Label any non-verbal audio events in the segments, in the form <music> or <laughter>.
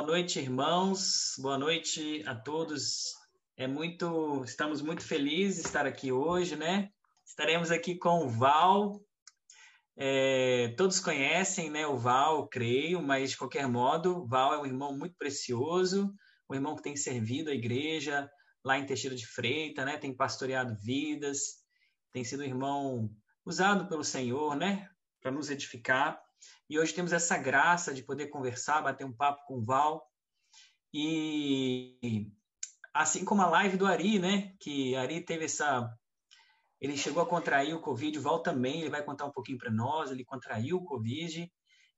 Boa noite, irmãos. Boa noite a todos. É muito, estamos muito felizes de estar aqui hoje, né? Estaremos aqui com o Val. É, todos conhecem, né? O Val, creio, mas de qualquer modo, Val é um irmão muito precioso, um irmão que tem servido a igreja lá em Teixeira de Freita, né? Tem pastoreado vidas, tem sido um irmão usado pelo Senhor, né? Para nos edificar. E hoje temos essa graça de poder conversar, bater um papo com o Val. E assim como a live do Ari, né? Que Ari teve essa. Ele chegou a contrair o Covid, o Val também, ele vai contar um pouquinho para nós. Ele contraiu o Covid.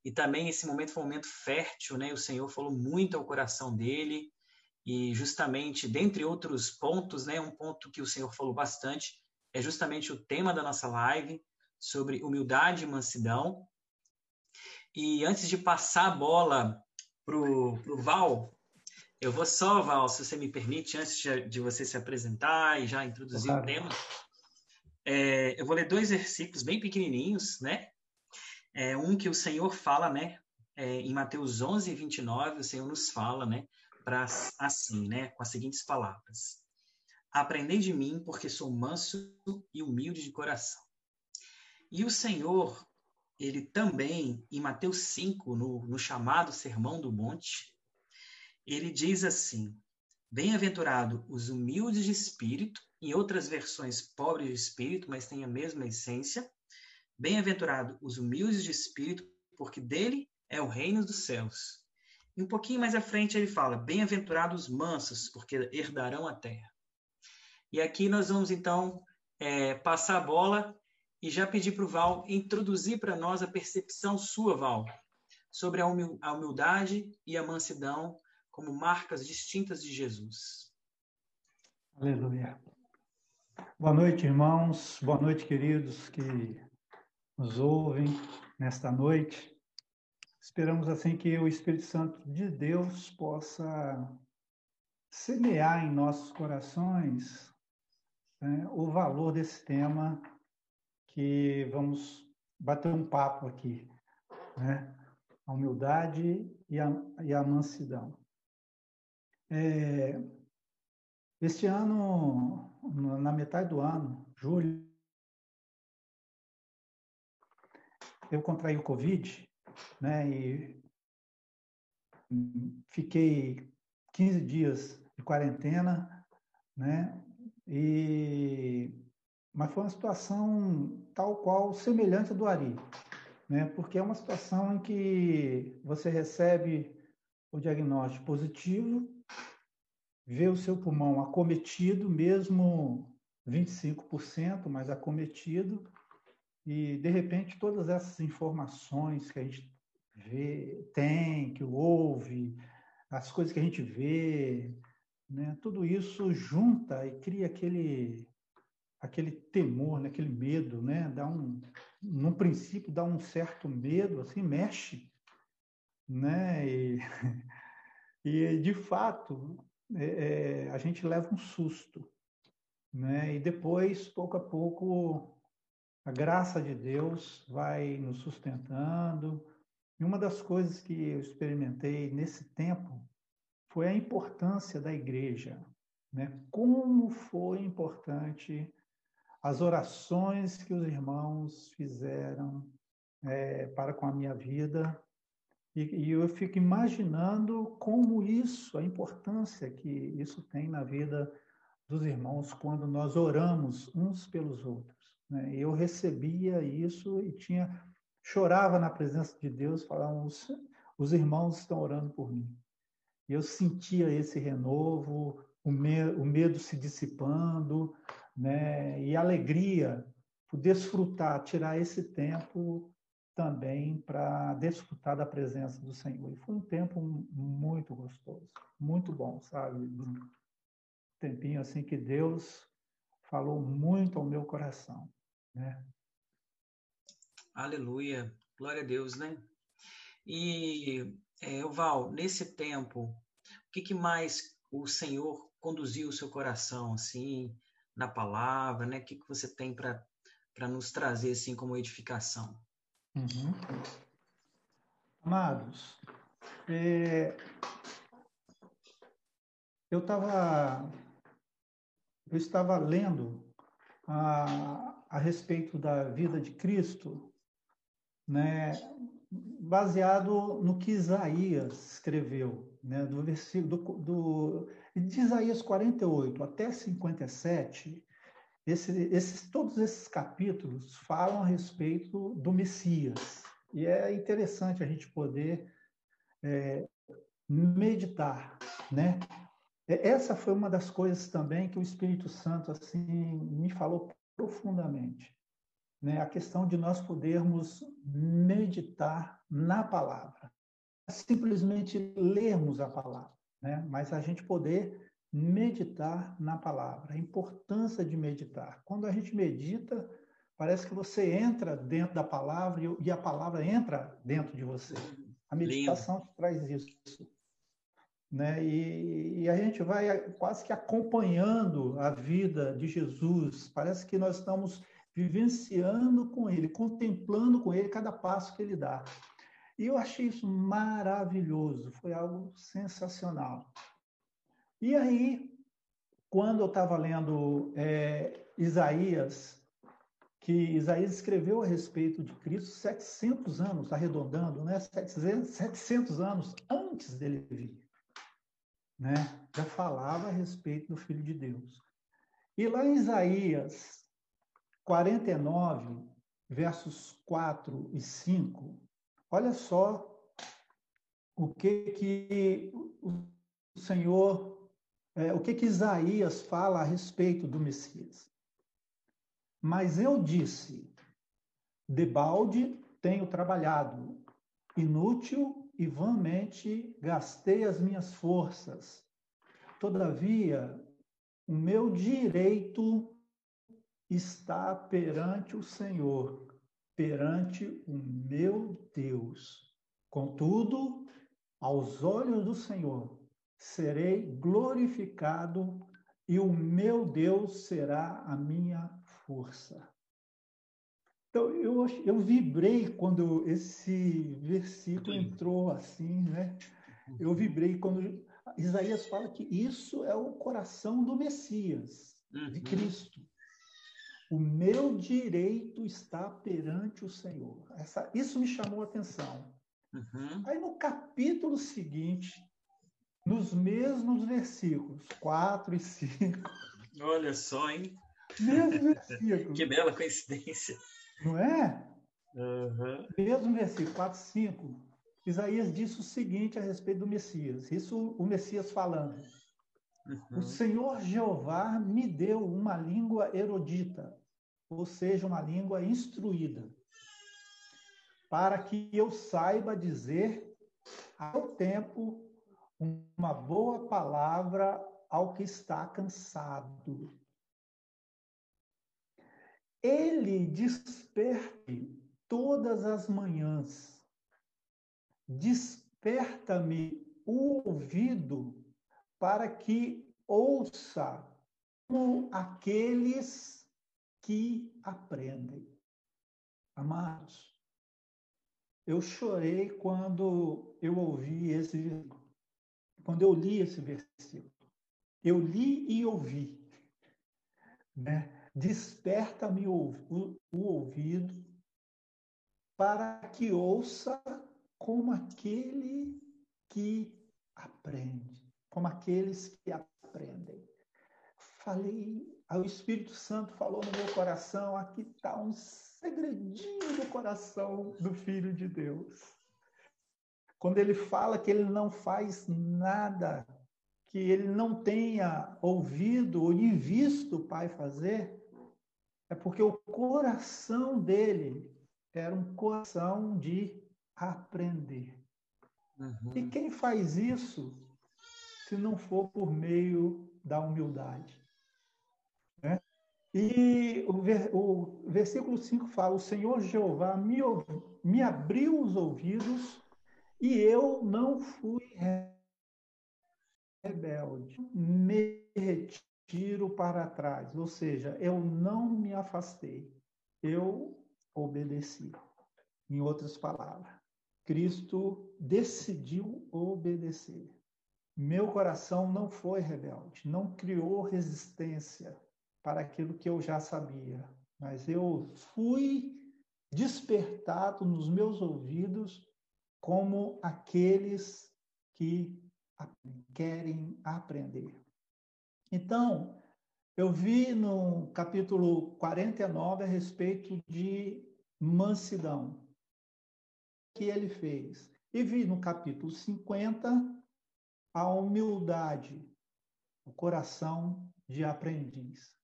E também esse momento foi um momento fértil, né? O Senhor falou muito ao coração dele. E justamente, dentre outros pontos, né? Um ponto que o Senhor falou bastante é justamente o tema da nossa live sobre humildade e mansidão. E antes de passar a bola pro, pro Val, eu vou só, Val, se você me permite, antes de, de você se apresentar e já introduzir claro. o tema, é, eu vou ler dois versículos bem pequenininhos, né? É, um que o Senhor fala, né? É, em Mateus 11, 29, o Senhor nos fala, né? Para assim, né? Com as seguintes palavras: Aprendei de mim, porque sou manso e humilde de coração. E o Senhor ele também, em Mateus 5, no, no chamado Sermão do Monte, ele diz assim: Bem-aventurado os humildes de espírito, em outras versões, pobres de espírito, mas tem a mesma essência. Bem-aventurado os humildes de espírito, porque dele é o reino dos céus. E um pouquinho mais à frente ele fala: Bem-aventurados os mansos, porque herdarão a terra. E aqui nós vamos então é, passar a bola e já pedi para o Val introduzir para nós a percepção sua, Val, sobre a humildade e a mansidão como marcas distintas de Jesus. Aleluia. Boa noite, irmãos. Boa noite, queridos que nos ouvem nesta noite. Esperamos assim que o Espírito Santo de Deus possa semear em nossos corações né, o valor desse tema que vamos bater um papo aqui, né? A humildade e a, e a mansidão. É, este ano, na metade do ano, julho, eu contraí o Covid, né? E fiquei 15 dias de quarentena, né? E mas foi uma situação tal qual semelhante do Ari, né? Porque é uma situação em que você recebe o diagnóstico positivo, vê o seu pulmão acometido, mesmo 25%, mas acometido, e de repente todas essas informações que a gente vê, tem, que ouve, as coisas que a gente vê, né? Tudo isso junta e cria aquele aquele temor, né, aquele medo, né? Dá um, no princípio dá um certo medo, assim, mexe, né? E, <laughs> e de fato é, é, a gente leva um susto, né? E depois, pouco a pouco, a graça de Deus vai nos sustentando. E uma das coisas que eu experimentei nesse tempo foi a importância da igreja, né? Como foi importante as orações que os irmãos fizeram é, para com a minha vida. E, e, eu fico imaginando como isso, a importância que isso tem na vida dos irmãos quando nós oramos uns pelos outros. Né? Eu recebia isso e tinha chorava na presença de Deus, falava, os, os irmãos estão orando por mim. Eu sentia esse renovo, o, me, o medo se dissipando, né? E alegria por desfrutar, tirar esse tempo também para desfrutar da presença do Senhor. E foi um tempo muito gostoso, muito bom, sabe, Um tempinho assim que Deus falou muito ao meu coração, né? Aleluia, glória a Deus, né? E, é, Val, nesse tempo, o que, que mais o Senhor conduziu o seu coração, assim, na palavra, né? O que, que você tem para nos trazer assim como edificação? Uhum. Amados, É, eu estava eu estava lendo a, a respeito da vida de Cristo, né, baseado no que Isaías escreveu, né, do versículo do, do, de Isaías 48 até 57, esse, esses, todos esses capítulos falam a respeito do Messias. E é interessante a gente poder é, meditar, né? Essa foi uma das coisas também que o Espírito Santo assim me falou profundamente, né? A questão de nós podermos meditar na palavra, simplesmente lermos a palavra, né? Mas a gente poder meditar na palavra, a importância de meditar. Quando a gente medita, parece que você entra dentro da palavra e a palavra entra dentro de você. A meditação Lindo. traz isso né? E, e, a gente vai quase que acompanhando a vida de Jesus. Parece que nós estamos vivenciando com ele, contemplando com ele cada passo que ele dá. E eu achei isso maravilhoso, foi algo sensacional. E aí, quando eu estava lendo é, Isaías, que Isaías escreveu a respeito de Cristo 700 anos, arredondando, né? 700, 700 anos antes dele vir né, já falava a respeito do Filho de Deus. E lá em Isaías 49, versos 4 e 5, olha só o que que o Senhor, é, o que que Isaías fala a respeito do Messias. Mas eu disse, debalde tenho trabalhado, inútil e vãmente gastei as minhas forças. Todavia, o meu direito está perante o Senhor, perante o meu Deus. Contudo, aos olhos do Senhor, serei glorificado e o meu Deus será a minha força. Então, eu, eu vibrei quando esse versículo entrou assim, né? Eu uhum. vibrei quando Isaías fala que isso é o coração do Messias, de uhum. Cristo. O meu direito está perante o Senhor. Essa, isso me chamou a atenção. Uhum. Aí no capítulo seguinte, nos mesmos versículos, 4 e 5. Olha só, hein? Mesmo <laughs> versículo. que bela coincidência. Não é? Uhum. Mesmo versículo 4, 5, Isaías disse o seguinte a respeito do Messias. Isso o Messias falando. Uhum. O Senhor Jeová me deu uma língua erudita, ou seja, uma língua instruída, para que eu saiba dizer ao tempo uma boa palavra ao que está cansado. Ele desperte todas as manhãs, desperta-me o ouvido para que ouça como aqueles que aprendem. Amados, eu chorei quando eu ouvi esse quando eu li esse versículo. Eu li e ouvi, né? Desperta-me o, o ouvido para que ouça como aquele que aprende, como aqueles que aprendem. Falei, o Espírito Santo falou no meu coração, aqui está um segredinho do coração do Filho de Deus. Quando ele fala que ele não faz nada que ele não tenha ouvido ou visto o Pai fazer, é porque o coração dele era um coração de aprender. Uhum. E quem faz isso, se não for por meio da humildade? E o, ver, o versículo 5 fala: O Senhor Jeová me, me abriu os ouvidos e eu não fui rebelde. Me tiro para trás, ou seja, eu não me afastei, eu obedeci. Em outras palavras, Cristo decidiu obedecer. Meu coração não foi rebelde, não criou resistência para aquilo que eu já sabia, mas eu fui despertado nos meus ouvidos como aqueles que querem aprender. Então, eu vi no capítulo 49 a respeito de mansidão que ele fez. E vi no capítulo 50 a humildade, o coração de aprendiz.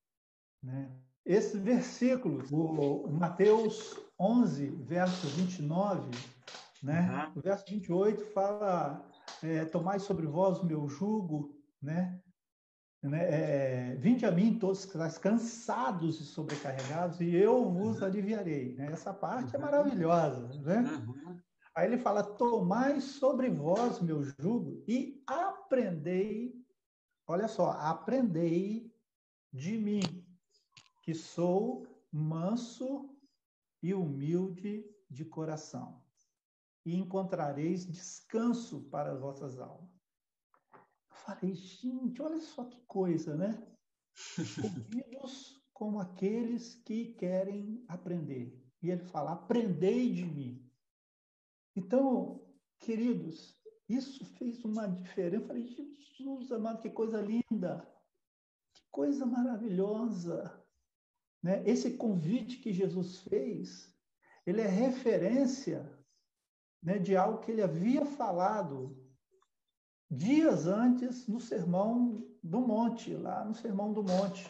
Né? Esses versículos, o Mateus 11, verso 29, né? Uhum. o verso 28 fala: é, Tomai sobre vós o meu jugo, né? Né? É, Vinde a mim todos que estáis cansados e sobrecarregados, e eu vos aliviarei. Né? Essa parte é maravilhosa. Né? Uhum. Aí ele fala: Tomai sobre vós meu jugo e aprendei, olha só, aprendei de mim, que sou manso e humilde de coração, e encontrareis descanso para as vossas almas falei, gente, olha só que coisa, né? <laughs> Ouvidos como aqueles que querem aprender. E ele fala: aprendei de mim. Então, queridos, isso fez uma diferença. Eu falei, Jesus amado, que coisa linda, que coisa maravilhosa. Né? Esse convite que Jesus fez, ele é referência né, de algo que ele havia falado dias antes no Sermão do Monte, lá no Sermão do Monte,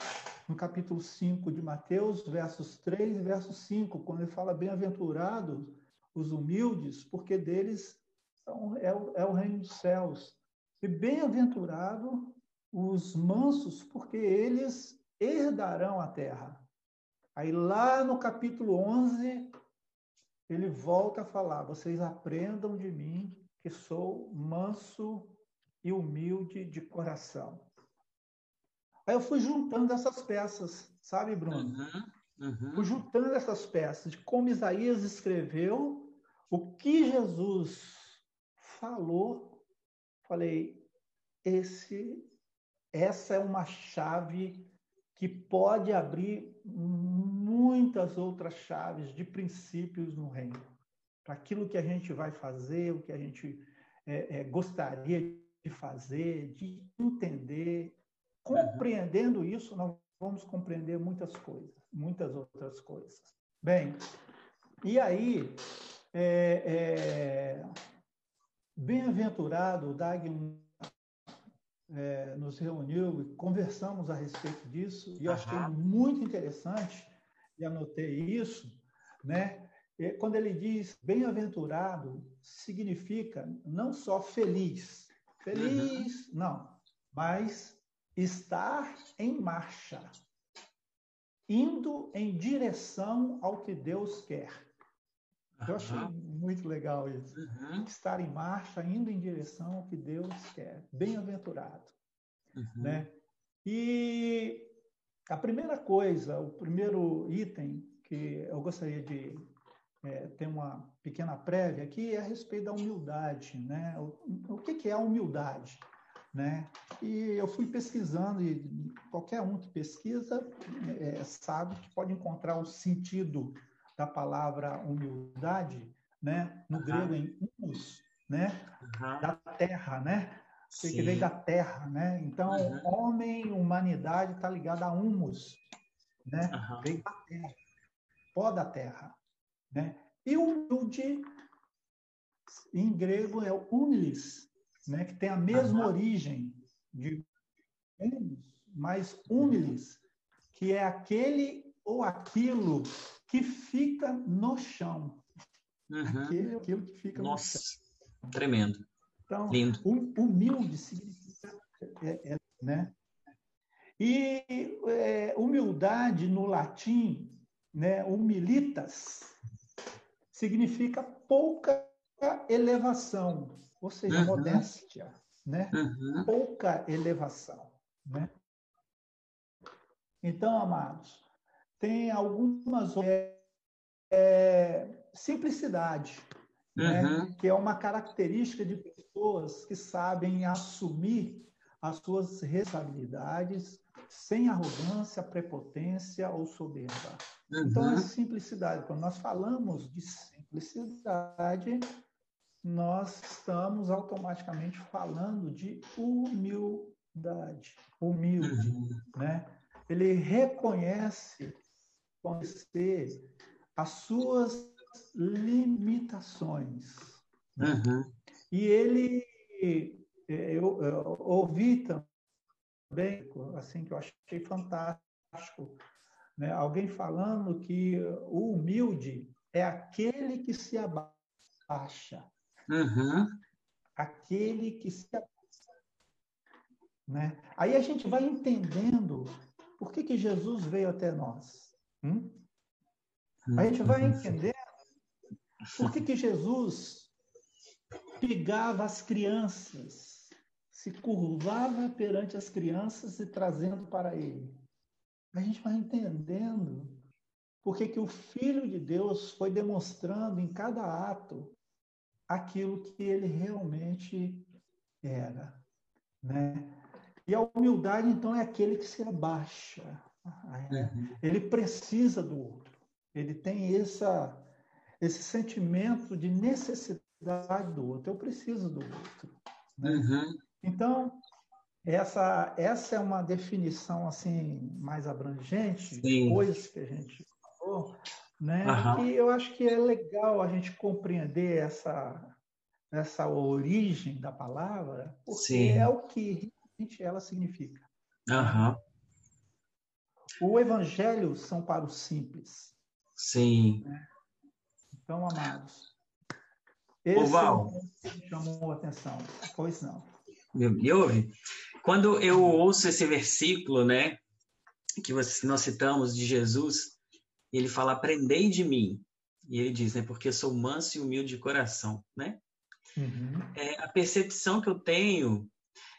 no capítulo 5 de Mateus, versos 3 e verso 5, quando ele fala bem-aventurados os humildes, porque deles são, é, é o reino dos céus. E bem-aventurado os mansos, porque eles herdarão a terra. Aí lá no capítulo 11, ele volta a falar: vocês aprendam de mim, que sou manso e humilde de coração. Aí eu fui juntando essas peças, sabe, Bruno? Uhum, uhum. Fui juntando essas peças de como Isaías escreveu, o que Jesus falou. Falei, esse, essa é uma chave que pode abrir muitas outras chaves de princípios no reino. Para aquilo que a gente vai fazer, o que a gente é, é, gostaria de fazer, de entender. Compreendendo isso, nós vamos compreender muitas coisas, muitas outras coisas. Bem, e aí, é, é, bem-aventurado, Dagmar é, nos reuniu e conversamos a respeito disso, e eu achei muito interessante, e anotei isso, né? Quando ele diz bem-aventurado, significa não só feliz, feliz, uhum. não, mas estar em marcha, indo em direção ao que Deus quer. Eu achei muito legal isso. Uhum. Estar em marcha, indo em direção ao que Deus quer. Bem-aventurado. Uhum. Né? E a primeira coisa, o primeiro item que eu gostaria de é, ter uma pequena prévia aqui é a respeito da humildade, né? O, o que, que é a humildade, né? E eu fui pesquisando e qualquer um que pesquisa é, sabe que pode encontrar o sentido da palavra humildade, né? No uhum. grego em humus, né? Uhum. Da terra, né? Sim. Que vem da terra, né? Então, uhum. homem, humanidade está ligada a humus, né? Uhum. Vem da terra, pó da terra. Né? E humilde, em grego, é o humilis, né? que tem a mesma uhum. origem de humus, mas humilis, que é aquele ou aquilo que fica no chão. Uhum. Aquele aquilo que fica Nossa, no chão. tremendo. Então, Lindo. humilde significa. É, é, né? E é, humildade no latim, né, humilitas, significa pouca elevação, ou seja, uhum. modéstia, né? Uhum. Pouca elevação, né? Então, amados, tem algumas é, é, simplicidade, né? uhum. que é uma característica de pessoas que sabem assumir as suas responsabilidades sem arrogância, prepotência ou soberba. Uhum. Então, é simplicidade. Quando nós falamos de simplicidade, nós estamos automaticamente falando de humildade, humilde, uhum. né? Ele reconhece, conhecer as suas limitações. Uhum. E ele, eu, eu, ouvi também, assim, que eu achei fantástico, né? alguém falando que o humilde é aquele que se abaixa. Uhum. Aquele que se abaixa. Né? Aí a gente vai entendendo por que, que Jesus veio até nós. Hum? A gente vai entender por que, que Jesus pegava as crianças, se curvava perante as crianças e trazendo para ele. A gente vai entendendo por que, que o Filho de Deus foi demonstrando em cada ato aquilo que ele realmente era. Né? E a humildade, então, é aquele que se abaixa. Uhum. Ele precisa do outro. Ele tem essa, esse sentimento de necessidade do outro. Eu preciso do outro. Né? Uhum. Então, essa, essa é uma definição assim mais abrangente, Sim. coisas que a gente falou, né? Uhum. Que eu acho que é legal a gente compreender essa, essa origem da palavra, porque Sim. é o que realmente ela significa. Uhum. O evangelho são para os simples. Sim. Né? Então, amados, esse Val, é chamou a atenção. Pois não. Me ouve? Quando eu ouço esse versículo, né, que nós citamos de Jesus, ele fala: "Aprendei de mim". E ele diz, né, porque sou manso e humilde de coração, né? Uhum. É, a percepção que eu tenho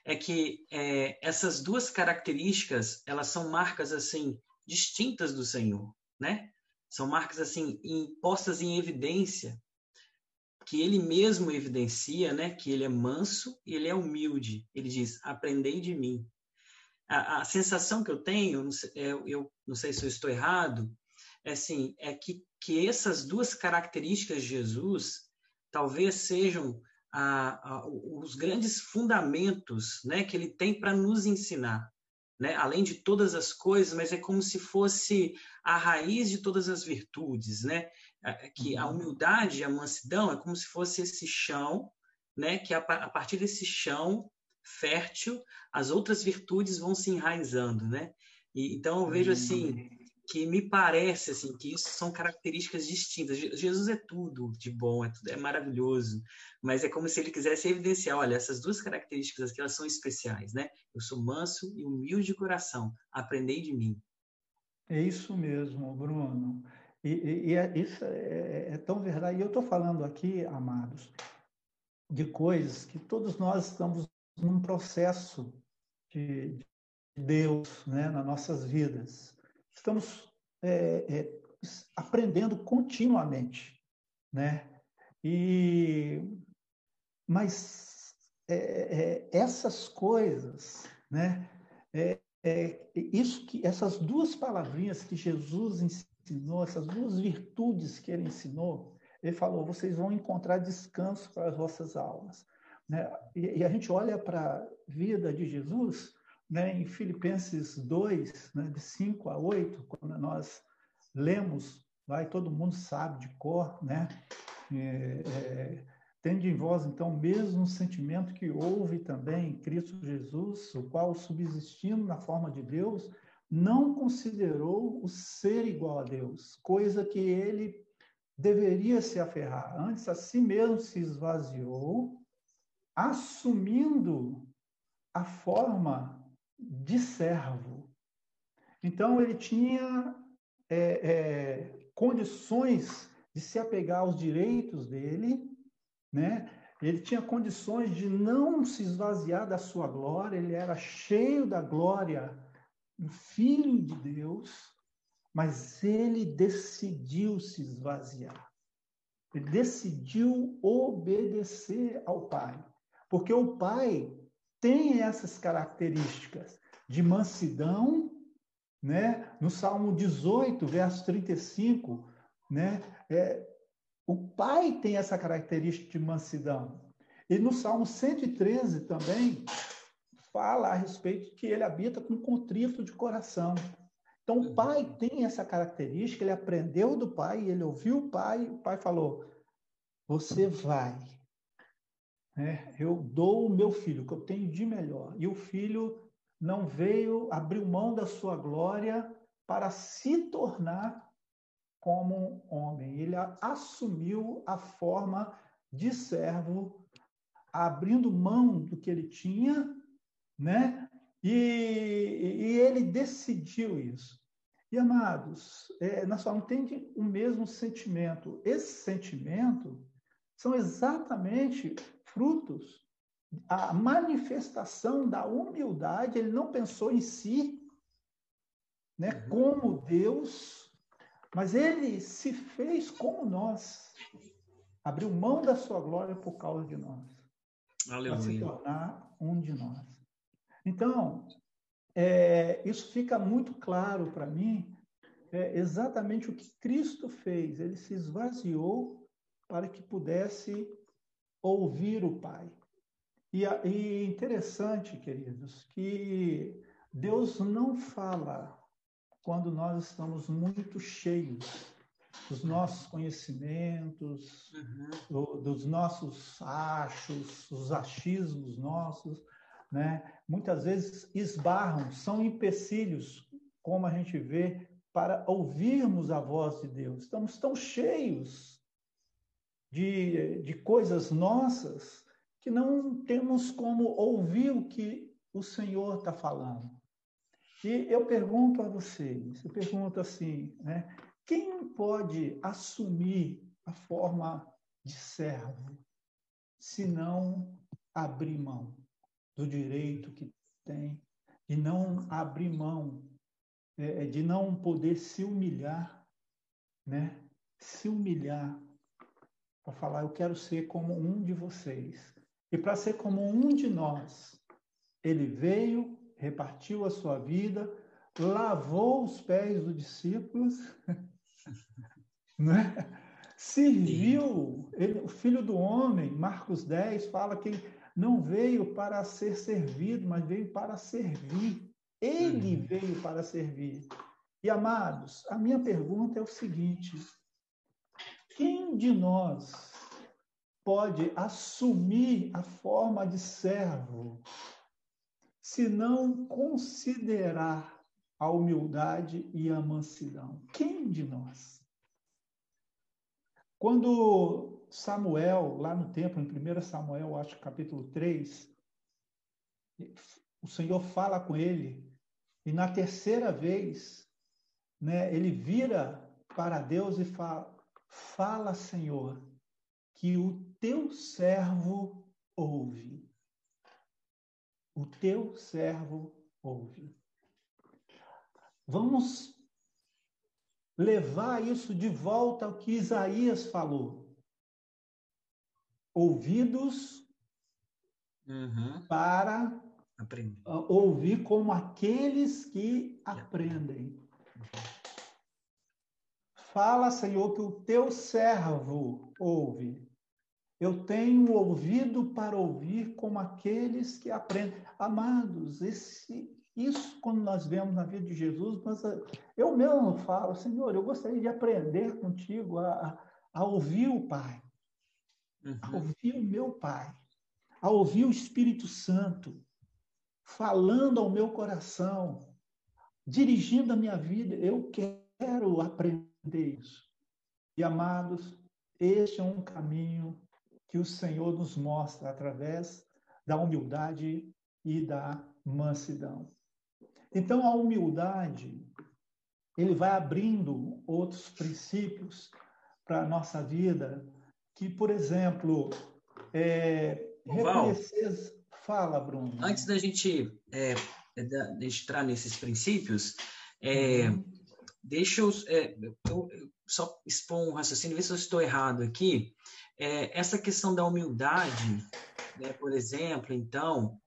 é que é, essas duas características elas são marcas assim distintas do Senhor, né? São marcas assim postas em evidência que ele mesmo evidencia, né? Que ele é manso e ele é humilde. Ele diz: "Aprendei de mim". A, a sensação que eu tenho, não sei, eu, é, eu não sei se eu estou errado, é assim, é que que essas duas características de Jesus talvez sejam a, a, os grandes fundamentos né, que ele tem para nos ensinar né? além de todas as coisas, mas é como se fosse a raiz de todas as virtudes, né? Que a uhum. humildade, a mansidão é como se fosse esse chão, né? Que a, partir desse chão fértil, as outras virtudes vão se enraizando, né? E, então eu vejo assim uhum que me parece assim que isso são características distintas. Jesus é tudo de bom, é, tudo, é maravilhoso, mas é como se ele quisesse evidenciar, olha, essas duas características aqui elas são especiais, né? Eu sou manso e humilde de coração. Aprendei de mim. É isso mesmo, Bruno. E, e, e é, isso é, é, é, tão verdade. E eu estou falando aqui, amados, de coisas que todos nós estamos num processo de Deus, né, nas nossas vidas estamos é, é, aprendendo continuamente, né? E mas é, é essas coisas, né? É, é, isso que essas duas palavrinhas que Jesus ensinou, essas duas virtudes que ele ensinou, ele falou: vocês vão encontrar descanso para as vossas almas. Né? E, e a gente olha para a vida de Jesus, né, em Filipenses 2, né, de 5 a 8, quando nós lemos, vai todo mundo sabe de cor, né? É, é, tende em vós, então, o mesmo sentimento que houve também em Cristo Jesus, o qual, subsistindo na forma de Deus, não considerou o ser igual a Deus, coisa que ele deveria se aferrar. Antes, a si mesmo se esvaziou, assumindo a forma de servo. Então, ele tinha é, é, condições de se apegar aos direitos dele, né? Ele tinha condições de não se esvaziar da sua glória, ele era cheio da glória do Filho de Deus, mas ele decidiu se esvaziar. Ele decidiu obedecer ao pai. Porque o pai tem essas características de mansidão, né? No Salmo 18, verso 35, né? É, o pai tem essa característica de mansidão. E no Salmo 113 também fala a respeito de que ele habita com contrito de coração. Então, o uhum. pai tem essa característica, ele aprendeu do pai, ele ouviu o pai, o pai falou: Você vai. É, eu dou o meu filho, o que eu tenho de melhor. E o filho não veio, abriu mão da sua glória para se tornar como homem. Ele assumiu a forma de servo, abrindo mão do que ele tinha, né? E, e ele decidiu isso. E, amados, é, nós falamos, tem o mesmo sentimento. Esse sentimento são exatamente frutos, a manifestação da humildade. Ele não pensou em si, né, uhum. como Deus, mas ele se fez como nós. Abriu mão da sua glória por causa de nós. Para se tornar um de nós. Então, é, isso fica muito claro para mim, é exatamente o que Cristo fez. Ele se esvaziou para que pudesse ouvir o Pai. E, e interessante, queridos, que Deus não fala quando nós estamos muito cheios dos nossos conhecimentos, uhum. do, dos nossos achos, os achismos nossos, né? muitas vezes esbarram, são empecilhos, como a gente vê, para ouvirmos a voz de Deus. Estamos tão cheios de, de coisas nossas que não temos como ouvir o que o Senhor está falando. E eu pergunto a vocês, eu pergunto assim, né? Quem pode assumir a forma de servo se não abrir mão? do direito que tem, de não abrir mão, é, de não poder se humilhar, né? Se humilhar para falar, eu quero ser como um de vocês. E para ser como um de nós, ele veio, repartiu a sua vida, lavou os pés dos discípulos, <laughs> né? serviu, ele, o filho do homem, Marcos 10, fala que não veio para ser servido, mas veio para servir. Ele uhum. veio para servir. E amados, a minha pergunta é o seguinte: quem de nós pode assumir a forma de servo se não considerar a humildade e a mansidão? Quem de nós? Quando Samuel, lá no templo, em 1 Samuel, acho capítulo 3, o Senhor fala com ele, e na terceira vez, né, ele vira para Deus e fala: Fala, Senhor, que o teu servo ouve. O teu servo ouve. Vamos levar isso de volta ao que Isaías falou ouvidos uhum. para Aprender. ouvir como aqueles que aprendem. Fala, Senhor, que o teu servo ouve. Eu tenho ouvido para ouvir como aqueles que aprendem. Amados, esse, isso quando nós vemos na vida de Jesus, mas eu mesmo falo, Senhor, eu gostaria de aprender contigo a, a ouvir o Pai uhum. a ouvir o meu Pai, a ouvir o Espírito Santo falando ao meu coração, dirigindo a minha vida. Eu quero aprender isso. E amados, este é um caminho que o Senhor nos mostra através da humildade e da mansidão. Então, a humildade, ele vai abrindo outros princípios para a nossa vida, que, por exemplo, é, reconhecer. Fala, Bruno. Antes da gente é entrar nesses princípios, é, uhum. Deixa eu, é, eu, eu, só expor um raciocínio, ver se eu estou errado aqui. É, essa questão da humildade, né, por exemplo, então,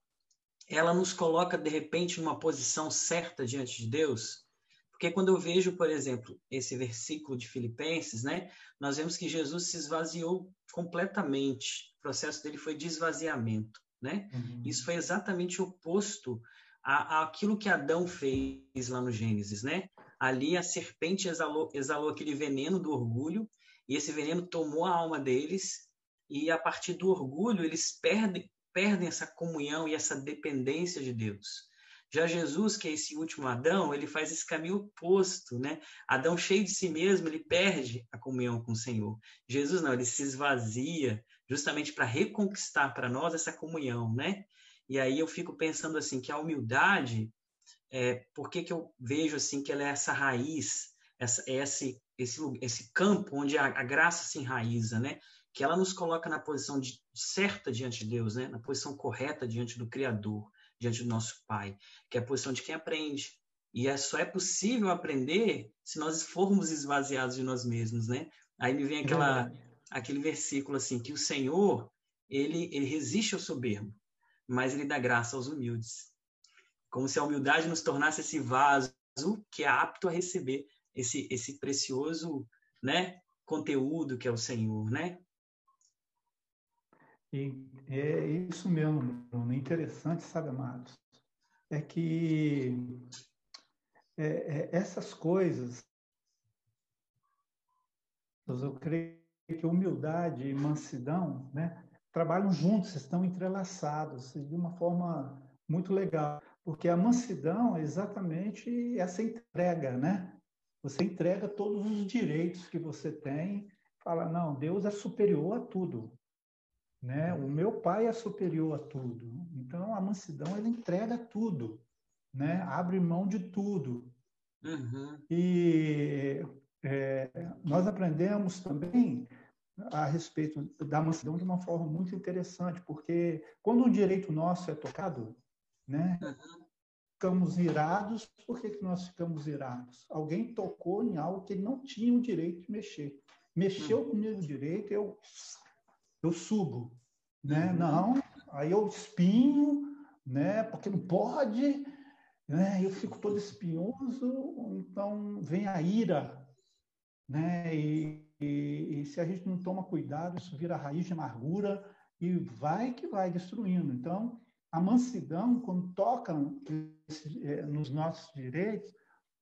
ela nos coloca, de repente, numa posição certa diante de Deus? Porque quando eu vejo, por exemplo, esse versículo de Filipenses, né, nós vemos que Jesus se esvaziou completamente. O processo dele foi de esvaziamento, né? Uhum. Isso foi exatamente oposto à, àquilo que Adão fez lá no Gênesis, né? Ali a serpente exalou, exalou aquele veneno do orgulho e esse veneno tomou a alma deles e a partir do orgulho eles perdem perdem essa comunhão e essa dependência de Deus. Já Jesus, que é esse último Adão, ele faz esse caminho oposto, né? Adão cheio de si mesmo, ele perde a comunhão com o Senhor. Jesus não, ele se esvazia justamente para reconquistar para nós essa comunhão, né? E aí eu fico pensando assim que a humildade, é, por que, que eu vejo assim que ela é essa raiz, essa, é esse, esse, esse campo onde a, a graça se enraiza, né? Que ela nos coloca na posição de, certa diante de Deus, né? Na posição correta diante do Criador diante do nosso Pai, que é a posição de quem aprende. E é, só é possível aprender se nós formos esvaziados de nós mesmos, né? Aí me vem aquela, aquele versículo assim, que o Senhor, ele, ele resiste ao soberbo, mas ele dá graça aos humildes. Como se a humildade nos tornasse esse vaso que é apto a receber esse, esse precioso né, conteúdo que é o Senhor, né? E é isso mesmo, Bruno. Interessante, sabe, amados? É que é, é, essas coisas, eu creio que humildade e mansidão né, trabalham juntos, estão entrelaçados de uma forma muito legal. Porque a mansidão é exatamente essa entrega, né? Você entrega todos os direitos que você tem, fala, não, Deus é superior a tudo. Né? O meu pai é superior a tudo. Então, a mansidão, ele entrega tudo, né? abre mão de tudo. Uhum. E é, nós aprendemos também a respeito da mansidão de uma forma muito interessante, porque quando um direito nosso é tocado, né, uhum. ficamos irados. Por que, que nós ficamos irados? Alguém tocou em algo que ele não tinha o direito de mexer. Mexeu uhum. comigo direito, eu eu subo, né? Uhum. Não, aí eu espinho, né? Porque não pode, né? Eu fico todo espinhoso, então vem a ira, né? E, e, e se a gente não toma cuidado, isso vira raiz de amargura e vai que vai destruindo. Então, a mansidão, quando toca eh, nos nossos direitos,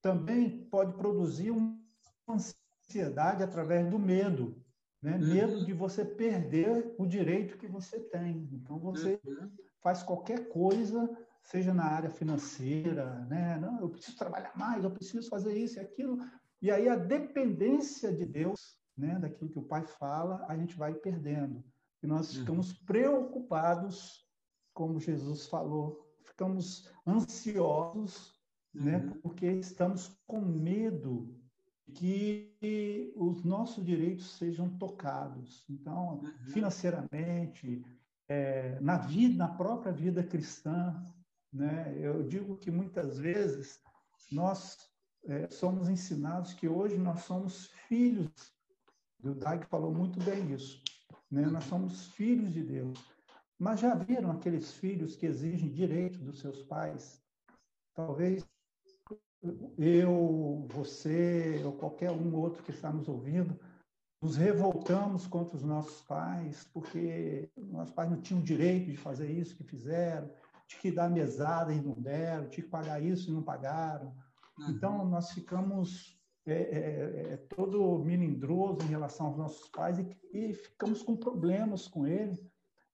também pode produzir uma ansiedade através do medo. Né? Uhum. Medo de você perder o direito que você tem. Então, você uhum. faz qualquer coisa, seja na área financeira, né? Não, eu preciso trabalhar mais, eu preciso fazer isso e aquilo. E aí, a dependência de Deus, né? daquilo que o Pai fala, a gente vai perdendo. E nós uhum. ficamos preocupados, como Jesus falou, ficamos ansiosos, né? Uhum. porque estamos com medo que os nossos direitos sejam tocados. Então, uhum. financeiramente, é, na vida, na própria vida cristã, né? Eu digo que muitas vezes nós é, somos ensinados que hoje nós somos filhos. O Dag falou muito bem isso. Né? Nós somos filhos de Deus. Mas já viram aqueles filhos que exigem direito dos seus pais? Talvez eu, você ou qualquer um outro que está nos ouvindo, nos revoltamos contra os nossos pais, porque nossos pais não tinham direito de fazer isso que fizeram, tinha que dar mesada e não deram, tinha que pagar isso e não pagaram. Uhum. Então, nós ficamos é, é, é, todo melindroso em relação aos nossos pais e, e ficamos com problemas com ele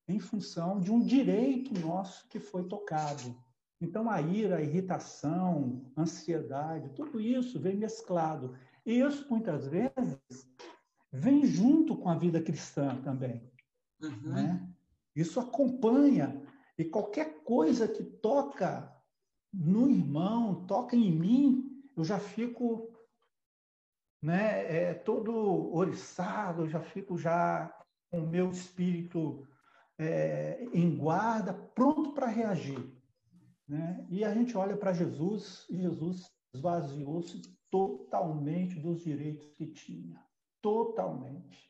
em função de um direito nosso que foi tocado. Então, a ira, a irritação, a ansiedade, tudo isso vem mesclado. E isso, muitas vezes, vem junto com a vida cristã também. Uhum. Né? Isso acompanha. E qualquer coisa que toca no irmão, toca em mim, eu já fico né, é, todo oriçado, eu já fico já com o meu espírito é, em guarda, pronto para reagir. Né? E a gente olha para Jesus e Jesus esvaziou-se totalmente dos direitos que tinha. Totalmente.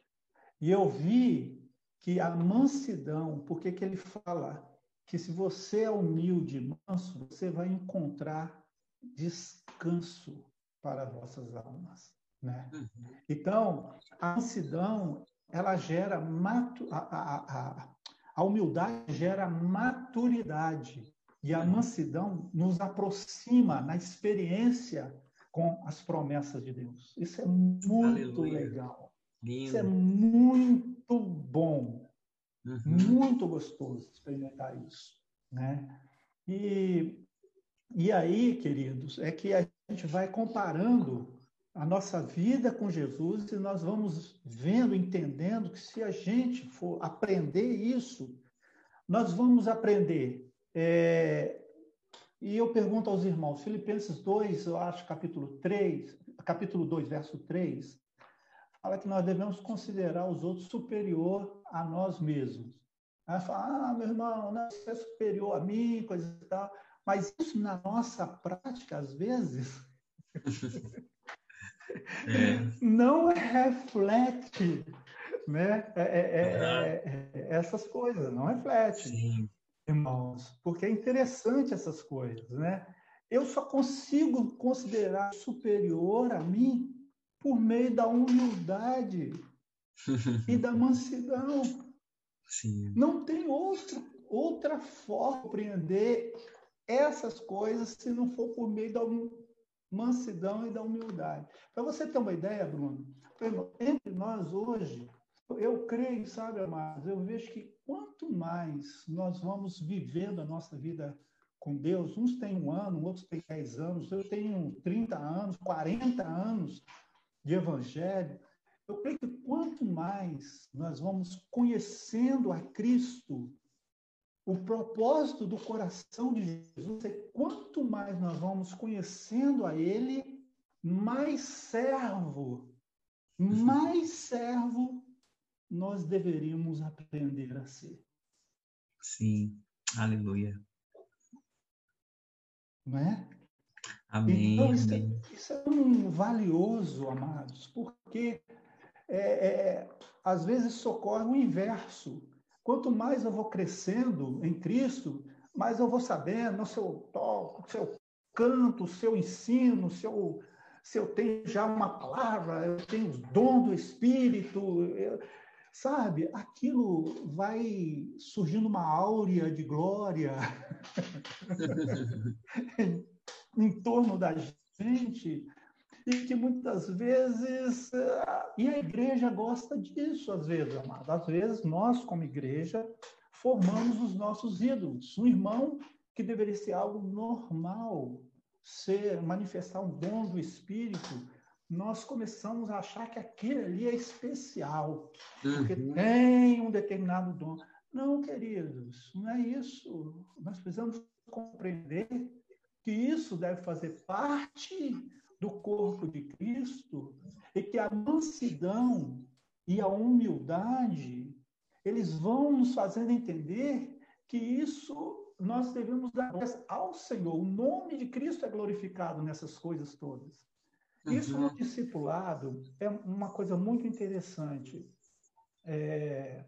E eu vi que a mansidão, porque que ele fala que se você é humilde e manso, você vai encontrar descanso para as vossas almas. Né? Uhum. Então, a mansidão, ela gera matu a, a, a, a humildade gera maturidade. E a mansidão nos aproxima na experiência com as promessas de Deus. Isso é muito Aleluia. legal. Lindo. Isso é muito bom. Uhum. Muito gostoso experimentar isso. Né? E, e aí, queridos, é que a gente vai comparando a nossa vida com Jesus e nós vamos vendo, entendendo que se a gente for aprender isso, nós vamos aprender. É, e eu pergunto aos irmãos, Filipenses 2, eu acho, capítulo 3, capítulo 2, verso 3, fala que nós devemos considerar os outros superior a nós mesmos. Aí fala, ah, meu irmão, não, você é superior a mim, coisa e tal. Mas isso na nossa prática, às vezes, <laughs> É. não reflete né? É, é, é, é, essas coisas, não reflete, Sim. irmãos, porque é interessante essas coisas, né? Eu só consigo considerar superior a mim por meio da humildade e da <laughs> mansidão. Sim. Não tem outro, outra forma de compreender essas coisas se não for por meio da mansidão e da humildade. Para você ter uma ideia, Bruno, entre nós hoje, eu creio, sabe, amados, eu vejo que quanto mais nós vamos vivendo a nossa vida com Deus, uns têm um ano, outros têm dez anos, eu tenho 30 anos, 40 anos de evangelho, eu creio que quanto mais nós vamos conhecendo a Cristo, o propósito do coração de Jesus é quanto mais nós vamos conhecendo a Ele, mais servo, mais servo nós deveríamos aprender a ser. Sim, aleluia. Não é? Amém. Então, isso, é, isso é um valioso, amados, porque é, é, às vezes socorre o inverso. Quanto mais eu vou crescendo em Cristo, mais eu vou sabendo se eu toco, se eu canto, se eu ensino, se eu, se eu tenho já uma palavra, eu tenho o dom do Espírito, eu, sabe? Aquilo vai surgindo uma áurea de glória <laughs> em torno da gente e que muitas vezes e a igreja gosta disso às vezes, amado. Às vezes nós como igreja formamos os nossos ídolos. Um irmão que deveria ser algo normal, ser manifestar um dom do espírito, nós começamos a achar que aquele ali é especial, porque uhum. tem um determinado dom. Não, queridos, não é isso. Nós precisamos compreender que isso deve fazer parte do corpo de Cristo e que a mansidão e a humildade eles vão nos fazendo entender que isso nós devemos dar ao Senhor. O nome de Cristo é glorificado nessas coisas todas. Isso uhum. no discipulado é uma coisa muito interessante. É...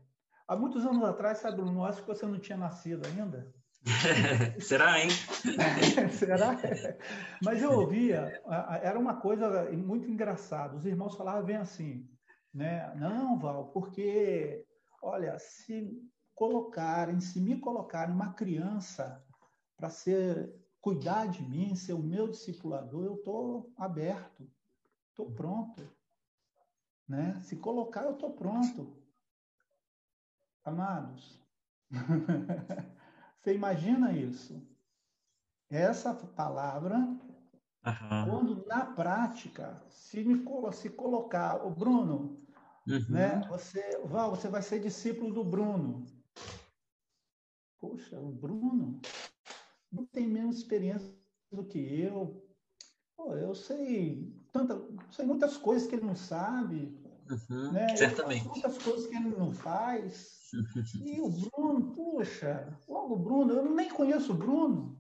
Há muitos anos atrás, sabe, Bruno, acho que você não tinha nascido ainda. <laughs> Será, hein? <laughs> Será? Mas eu ouvia, era uma coisa muito engraçada. Os irmãos falavam bem assim, né? Não, Val, porque, olha, se colocarem, se me colocarem uma criança para ser cuidar de mim, ser o meu discipulador, eu estou aberto, estou pronto. Né? Se colocar, eu estou pronto. Amados, <laughs> Você imagina isso? Essa palavra, uhum. quando na prática, se me se colocar, o Bruno, uhum. né? Você, Val, você vai ser discípulo do Bruno. Poxa, o Bruno não tem menos experiência do que eu. Pô, eu sei tanta, sei muitas coisas que ele não sabe. Uhum, né? Certamente. Muitas coisas que ele não faz. E o Bruno, puxa, logo o Bruno, eu nem conheço o Bruno.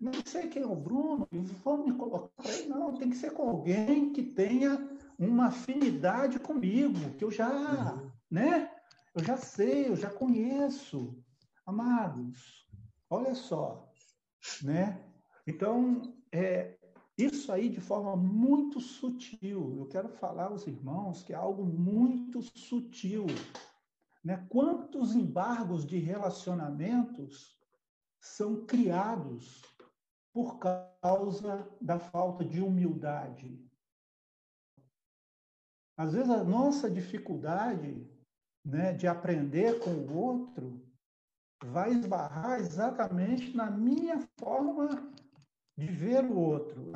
não sei quem é o Bruno, vamos me colocar ele. Não, tem que ser com alguém que tenha uma afinidade comigo, que eu já, né? Eu já sei, eu já conheço. Amados, olha só, né? Então, é, isso aí de forma muito sutil. Eu quero falar aos irmãos que é algo muito sutil. Né? Quantos embargos de relacionamentos são criados por causa da falta de humildade? Às vezes a nossa dificuldade né, de aprender com o outro vai esbarrar exatamente na minha forma de ver o outro.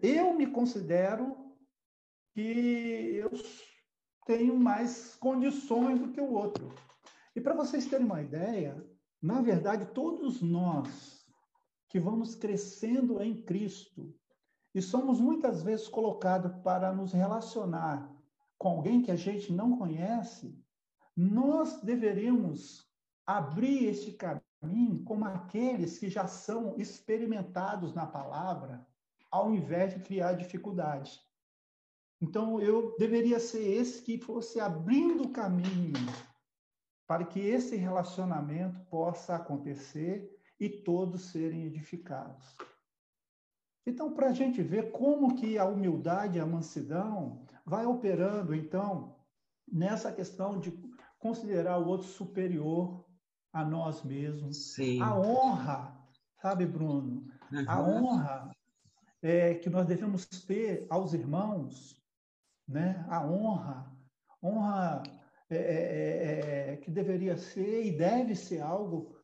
Eu me considero que eu tenho mais condições do que o outro. E para vocês terem uma ideia, na verdade, todos nós que vamos crescendo em Cristo e somos muitas vezes colocados para nos relacionar com alguém que a gente não conhece, nós deveríamos abrir este caminho como aqueles que já são experimentados na palavra, ao invés de criar dificuldade. Então, eu deveria ser esse que fosse abrindo o caminho para que esse relacionamento possa acontecer e todos serem edificados. Então, para a gente ver como que a humildade e a mansidão vai operando, então, nessa questão de considerar o outro superior a nós mesmos. Sim. A honra, sabe, Bruno? Uhum. A honra é, que nós devemos ter aos irmãos, né? A honra, honra é, é, é, é que deveria ser e deve ser algo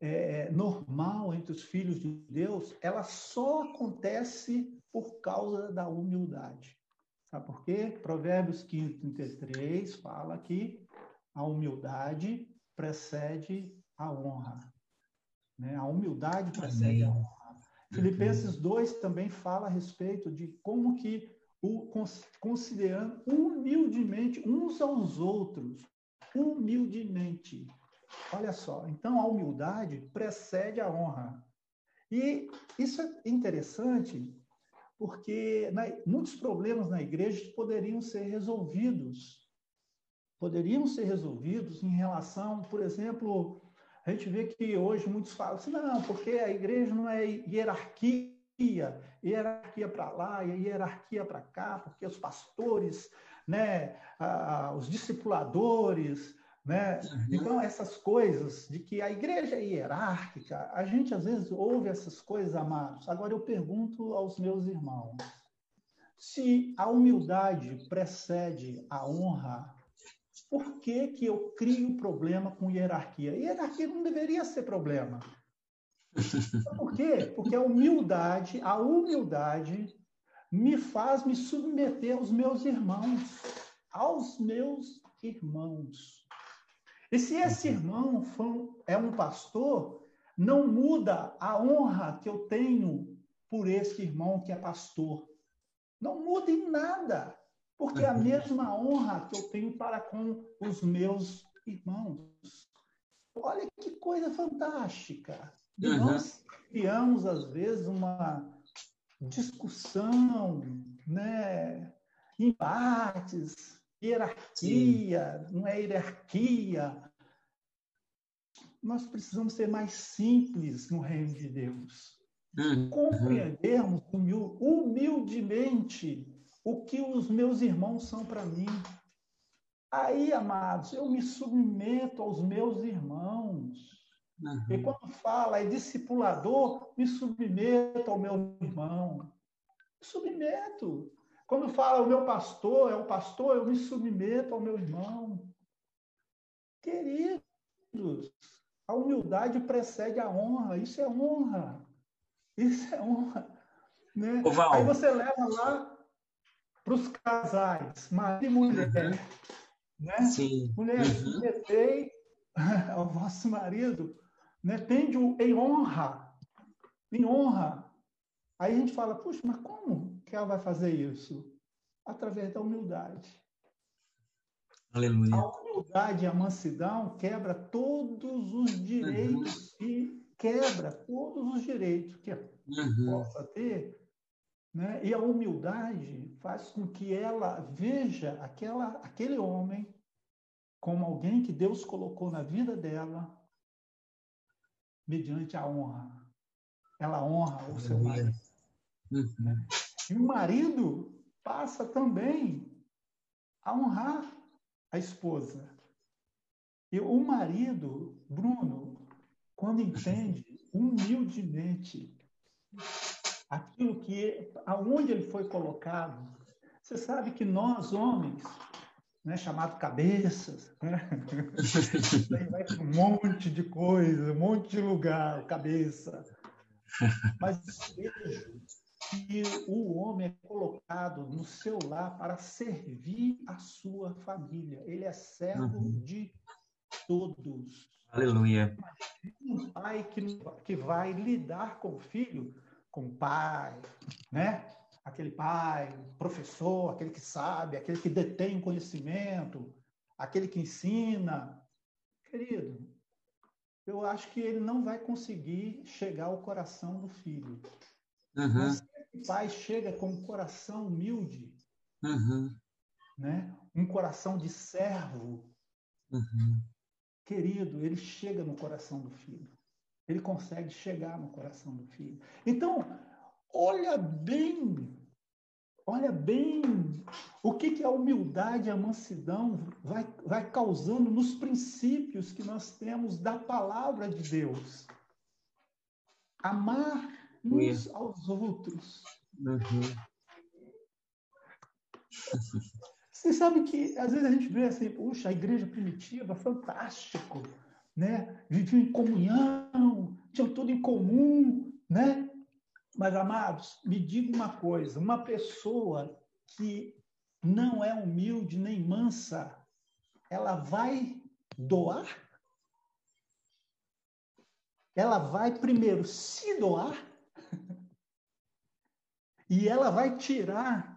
é, normal entre os filhos de Deus, ela só acontece por causa da humildade. Sabe por quê? Provérbios 15, 33 fala que a humildade precede a honra. Né? A humildade precede Amém. a honra. Uhum. Filipenses 2 também fala a respeito de como que considerando humildemente uns aos outros, humildemente. Olha só, então a humildade precede a honra. E isso é interessante porque né, muitos problemas na igreja poderiam ser resolvidos poderiam ser resolvidos em relação, por exemplo, a gente vê que hoje muitos falam assim, não, porque a igreja não é hierarquia, hierarquia para lá e hierarquia para cá, porque os pastores, né, os discipuladores, né? Uhum. Então, essas coisas de que a igreja é hierárquica, a gente às vezes ouve essas coisas, amados. Agora eu pergunto aos meus irmãos: se a humildade precede a honra, por que, que eu crio problema com hierarquia? Hierarquia não deveria ser problema. Por quê? Porque a humildade, a humildade me faz me submeter aos meus irmãos, aos meus irmãos. E se esse irmão for, é um pastor, não muda a honra que eu tenho por esse irmão que é pastor. Não muda em nada. Porque é a mesma honra que eu tenho para com os meus irmãos. Olha que coisa fantástica. E uhum. nós criamos, às vezes, uma discussão, né? embates, hierarquia, Sim. não é hierarquia. Nós precisamos ser mais simples no reino de Deus. Uhum. Compreendermos humildemente o que os meus irmãos são para mim. Aí, amados, eu me submeto aos meus irmãos. Uhum. E quando fala é discipulador, me submeto ao meu irmão. submeto. Quando fala o meu pastor, é o pastor, eu me submeto ao meu irmão. Queridos, a humildade precede a honra. Isso é honra. Isso é honra. Né? Aí você leva lá para os casais, marido e mulher. Uhum. Né? Sim. Mulher, uhum. submetei ao <laughs> vosso marido, né? tende em honra, em honra. Aí a gente fala, puxa, mas como que ela vai fazer isso? Através da humildade. Aleluia. A humildade e a mansidão quebra todos os direitos uhum. e quebra todos os direitos que uhum. possa ter, né? E a humildade faz com que ela veja aquela, aquele homem como alguém que Deus colocou na vida dela mediante a honra. Ela honra o seu marido. Uhum. E o marido passa também a honrar a esposa. E o marido, Bruno, quando entende humildemente aquilo que aonde ele foi colocado, você sabe que nós homens, né, chamado cabeças, né? <laughs> vai um monte de coisa, um monte de lugar, cabeça. Mas vejo que o homem é colocado no seu lar para servir a sua família. Ele é servo uhum. de todos. Aleluia. Um pai que, que vai lidar com o filho, com o pai, né? Aquele pai, professor, aquele que sabe, aquele que detém conhecimento, aquele que ensina. Querido, eu acho que ele não vai conseguir chegar ao coração do filho. Uhum. O pai chega com um coração humilde, uhum. né? um coração de servo, uhum. querido, ele chega no coração do filho. Ele consegue chegar no coração do filho. Então, olha bem, olha bem o que, que a humildade e a mansidão vai, vai causando nos princípios que nós temos da palavra de Deus. Amar uns aos outros. Uhum. Você sabe que às vezes a gente vê assim, puxa, a igreja primitiva, fantástico, né? Viviam em comunhão, tinham tudo em comum, né? Mas, amados, me diga uma coisa: uma pessoa que não é humilde nem mansa, ela vai doar? Ela vai primeiro se doar <laughs> e ela vai tirar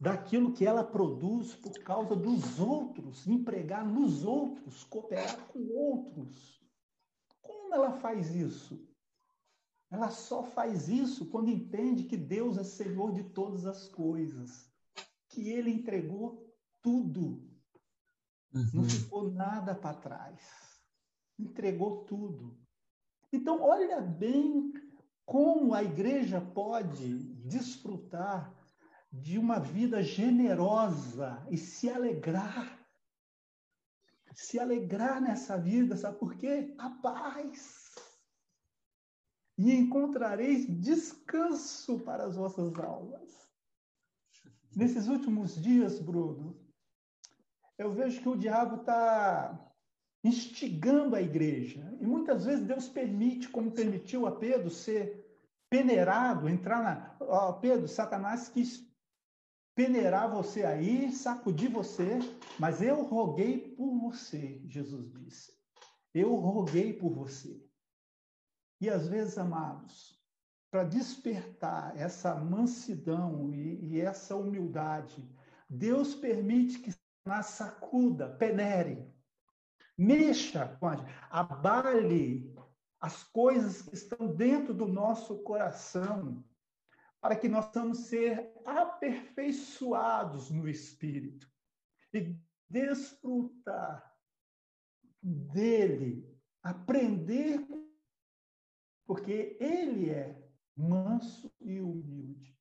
daquilo que ela produz por causa dos outros, empregar nos outros, cooperar com outros. Como ela faz isso? Ela só faz isso quando entende que Deus é Senhor de todas as coisas, que Ele entregou tudo, uhum. não ficou nada para trás, entregou tudo. Então, olha bem como a igreja pode desfrutar de uma vida generosa e se alegrar. Se alegrar nessa vida, sabe por quê? A paz. E encontrareis descanso para as vossas almas. Nesses últimos dias, Bruno, eu vejo que o diabo está instigando a igreja. E muitas vezes Deus permite, como permitiu a Pedro ser peneirado, entrar na. Pedro, Satanás quis peneirar você aí, sacudir você, mas eu roguei por você, Jesus disse. Eu roguei por você. E às vezes, amados, para despertar essa mansidão e, e, essa humildade, Deus permite que na sacuda, penere, mexa abale as coisas que estão dentro do nosso coração, para que nós possamos ser aperfeiçoados no Espírito e desfrutar dele, aprender, porque ele é manso e humilde.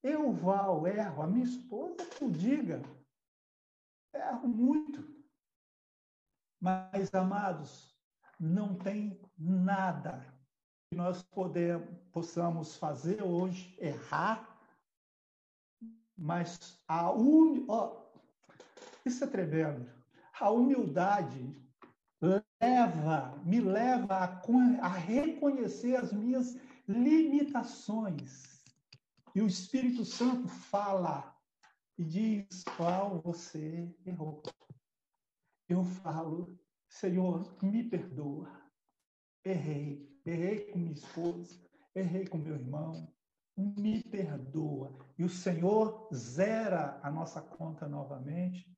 Eu, Val, erro, a minha esposa o diga, erro muito. Mas, amados, não tem nada que nós poder, possamos fazer hoje, errar, mas a hum, isso é tremendo. A humildade leva, me leva a, a reconhecer as minhas limitações. E o Espírito Santo fala e diz qual você errou. Eu falo, Senhor, me perdoa. Errei, errei com minha esposa, errei com meu irmão, me perdoa. E o Senhor zera a nossa conta novamente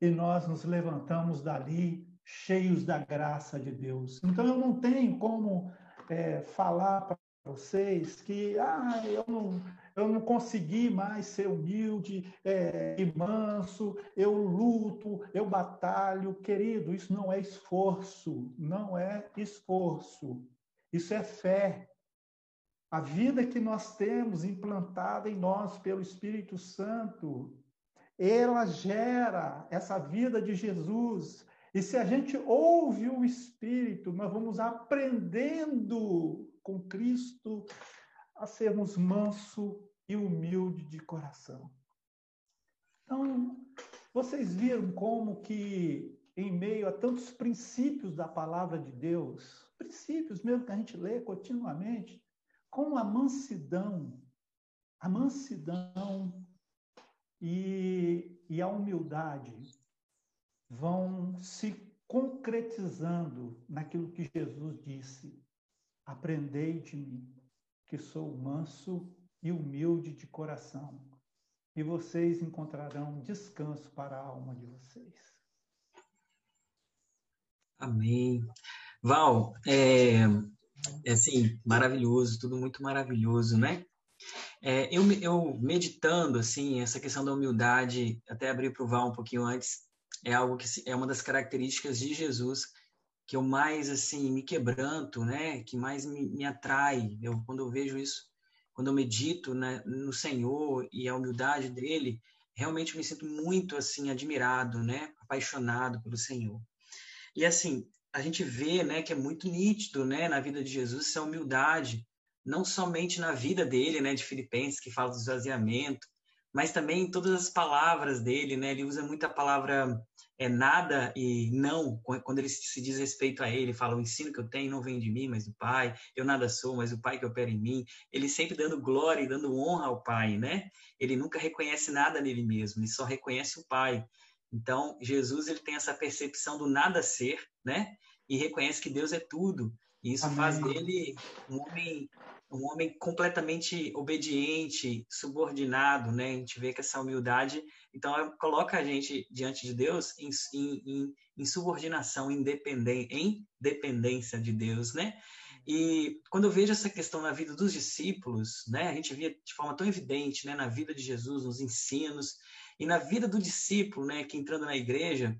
e nós nos levantamos dali cheios da graça de Deus. Então eu não tenho como é, falar para vocês que ah, eu não, eu não consegui mais ser humilde é, e manso, eu luto, eu batalho. Querido, isso não é esforço, não é esforço. Isso é fé. A vida que nós temos implantada em nós pelo Espírito Santo, ela gera essa vida de Jesus. E se a gente ouve o Espírito, nós vamos aprendendo com Cristo a sermos manso e humilde de coração. Então, vocês viram como que em meio a tantos princípios da palavra de Deus, princípios mesmo que a gente lê continuamente, com a mansidão, a mansidão e, e a humildade vão se concretizando naquilo que Jesus disse: Aprendei de mim, que sou manso e humilde de coração, e vocês encontrarão descanso para a alma de vocês. Amém. Val, é, é assim, maravilhoso, tudo muito maravilhoso, né? É, eu, eu meditando, assim, essa questão da humildade, até abri para o Val um pouquinho antes, é algo que é uma das características de Jesus que eu mais, assim, me quebranto, né? Que mais me, me atrai. Eu, quando eu vejo isso, quando eu medito né, no Senhor e a humildade dele, realmente me sinto muito, assim, admirado, né? Apaixonado pelo Senhor. E, assim, a gente vê, né, que é muito nítido, né, na vida de Jesus essa humildade, não somente na vida dele, né, de Filipenses, que fala do esvaziamento, mas também todas as palavras dele, né, ele usa muito a palavra é, nada e não, quando ele se diz respeito a ele, fala, o ensino que eu tenho não vem de mim, mas do Pai, eu nada sou, mas o Pai que opera em mim, ele sempre dando glória e dando honra ao Pai, né, ele nunca reconhece nada nele mesmo, ele só reconhece o Pai, então, Jesus ele tem essa percepção do nada ser, né? E reconhece que Deus é tudo. E isso Amém. faz dele um homem, um homem completamente obediente, subordinado, né? A gente vê que essa humildade, então, coloca a gente diante de Deus em, em, em subordinação, em, em dependência de Deus, né? E quando eu vejo essa questão na vida dos discípulos, né, a gente via de forma tão evidente, né, na vida de Jesus, nos ensinos, e na vida do discípulo, né, que entrando na igreja,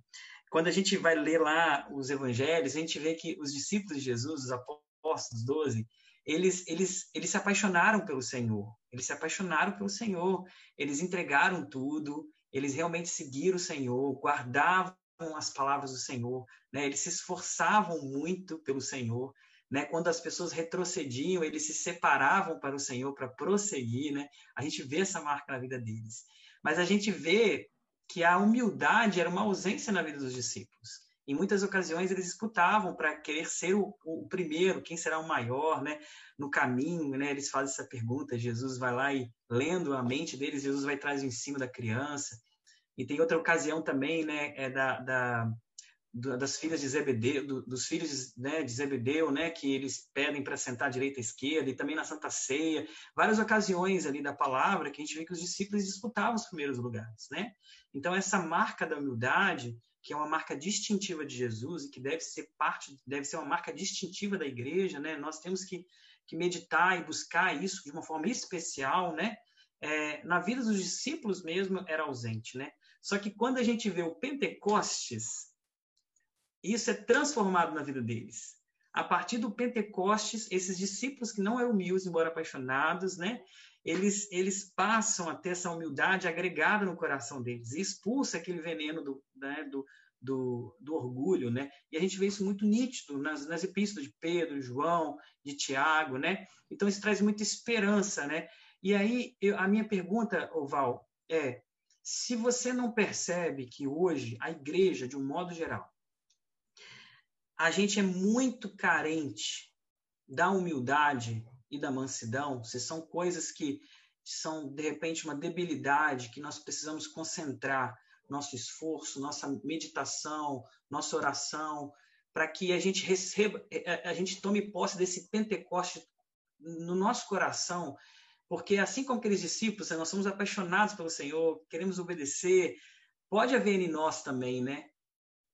quando a gente vai ler lá os evangelhos, a gente vê que os discípulos de Jesus, os apóstolos, 12, eles, eles, eles se apaixonaram pelo Senhor. Eles se apaixonaram pelo Senhor. Eles entregaram tudo. Eles realmente seguiram o Senhor, guardavam as palavras do Senhor. Né? Eles se esforçavam muito pelo Senhor. Né? Quando as pessoas retrocediam, eles se separavam para o Senhor para prosseguir. Né? A gente vê essa marca na vida deles. Mas a gente vê que a humildade era uma ausência na vida dos discípulos. Em muitas ocasiões eles disputavam para querer ser o, o, primeiro, quem será o maior, né? No caminho, né? Eles fazem essa pergunta, Jesus vai lá e lendo a mente deles, Jesus vai trazer o ensino da criança. E tem outra ocasião também, né? É da, da das filhas de Zebedeu, do, dos filhos né, de Zebedeu, né, que eles pedem para sentar à direita à esquerda, e também na Santa Ceia, várias ocasiões ali da palavra que a gente vê que os discípulos disputavam os primeiros lugares, né? Então essa marca da humildade, que é uma marca distintiva de Jesus e que deve ser parte, deve ser uma marca distintiva da igreja, né? Nós temos que, que meditar e buscar isso de uma forma especial, né? É, na vida dos discípulos mesmo era ausente, né? Só que quando a gente vê o Pentecostes, isso é transformado na vida deles. A partir do Pentecostes, esses discípulos que não eram humildes, embora apaixonados, né? Eles, eles passam a ter essa humildade agregada no coração deles e expulsa aquele veneno do, né, do, do, do, orgulho, né? E a gente vê isso muito nítido nas, nas epístolas de Pedro, João, de Tiago, né? Então isso traz muita esperança, né? E aí eu, a minha pergunta, Oval, é: se você não percebe que hoje a igreja, de um modo geral, a gente é muito carente da humildade e da mansidão, se são coisas que são, de repente, uma debilidade que nós precisamos concentrar nosso esforço, nossa meditação, nossa oração, para que a gente receba, é, é, a gente tome posse desse Pentecoste no nosso coração, porque assim como aqueles discípulos, nós somos apaixonados pelo Senhor, queremos obedecer, pode haver em nós também, né?